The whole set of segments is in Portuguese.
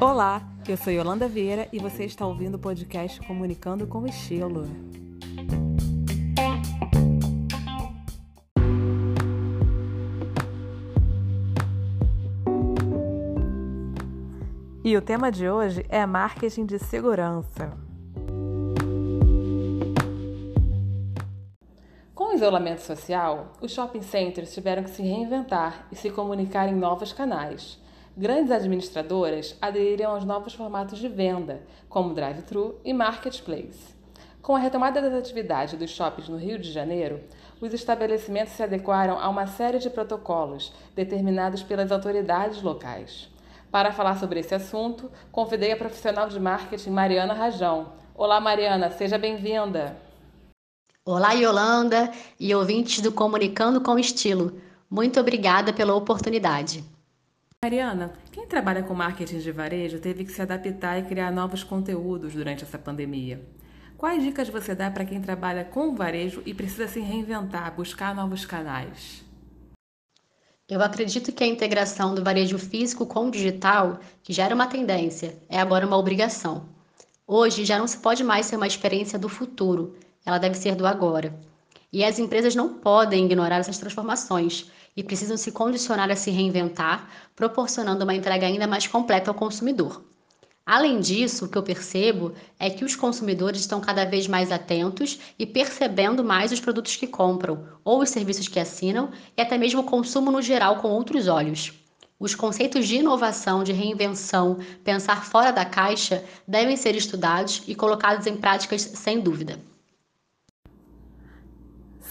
Olá, eu sou Yolanda Vieira e você está ouvindo o podcast Comunicando com Estilo. E o tema de hoje é marketing de segurança. Com o isolamento social, os shopping centers tiveram que se reinventar e se comunicar em novos canais. Grandes administradoras aderiram aos novos formatos de venda, como drive-thru e marketplace. Com a retomada das atividades dos shoppings no Rio de Janeiro, os estabelecimentos se adequaram a uma série de protocolos determinados pelas autoridades locais. Para falar sobre esse assunto, convidei a profissional de marketing Mariana Rajão. Olá, Mariana, seja bem-vinda. Olá, Yolanda e ouvintes do Comunicando com Estilo. Muito obrigada pela oportunidade. Mariana, quem trabalha com marketing de varejo teve que se adaptar e criar novos conteúdos durante essa pandemia. Quais dicas você dá para quem trabalha com varejo e precisa se reinventar, buscar novos canais? Eu acredito que a integração do varejo físico com o digital, que já era uma tendência, é agora uma obrigação. Hoje já não se pode mais ser uma experiência do futuro, ela deve ser do agora. E as empresas não podem ignorar essas transformações e precisam se condicionar a se reinventar, proporcionando uma entrega ainda mais completa ao consumidor. Além disso, o que eu percebo é que os consumidores estão cada vez mais atentos e percebendo mais os produtos que compram, ou os serviços que assinam, e até mesmo o consumo no geral com outros olhos. Os conceitos de inovação, de reinvenção, pensar fora da caixa devem ser estudados e colocados em práticas sem dúvida.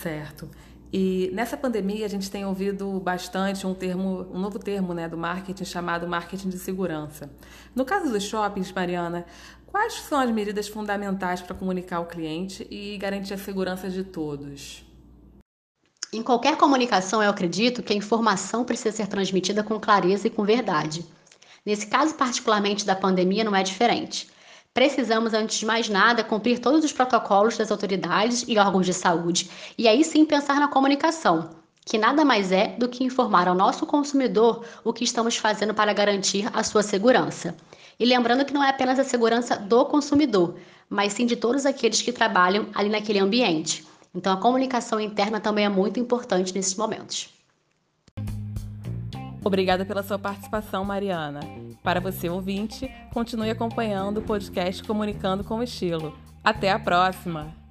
Certo. E nessa pandemia a gente tem ouvido bastante um termo, um novo termo, né, do marketing chamado marketing de segurança. No caso dos shoppings, Mariana, quais são as medidas fundamentais para comunicar ao cliente e garantir a segurança de todos? Em qualquer comunicação, eu acredito que a informação precisa ser transmitida com clareza e com verdade. Nesse caso particularmente da pandemia não é diferente. Precisamos, antes de mais nada, cumprir todos os protocolos das autoridades e órgãos de saúde e aí sim pensar na comunicação, que nada mais é do que informar ao nosso consumidor o que estamos fazendo para garantir a sua segurança. E lembrando que não é apenas a segurança do consumidor, mas sim de todos aqueles que trabalham ali naquele ambiente. Então a comunicação interna também é muito importante nesses momentos. Obrigada pela sua participação, Mariana. Para você, ouvinte, continue acompanhando o podcast Comunicando com Estilo. Até a próxima!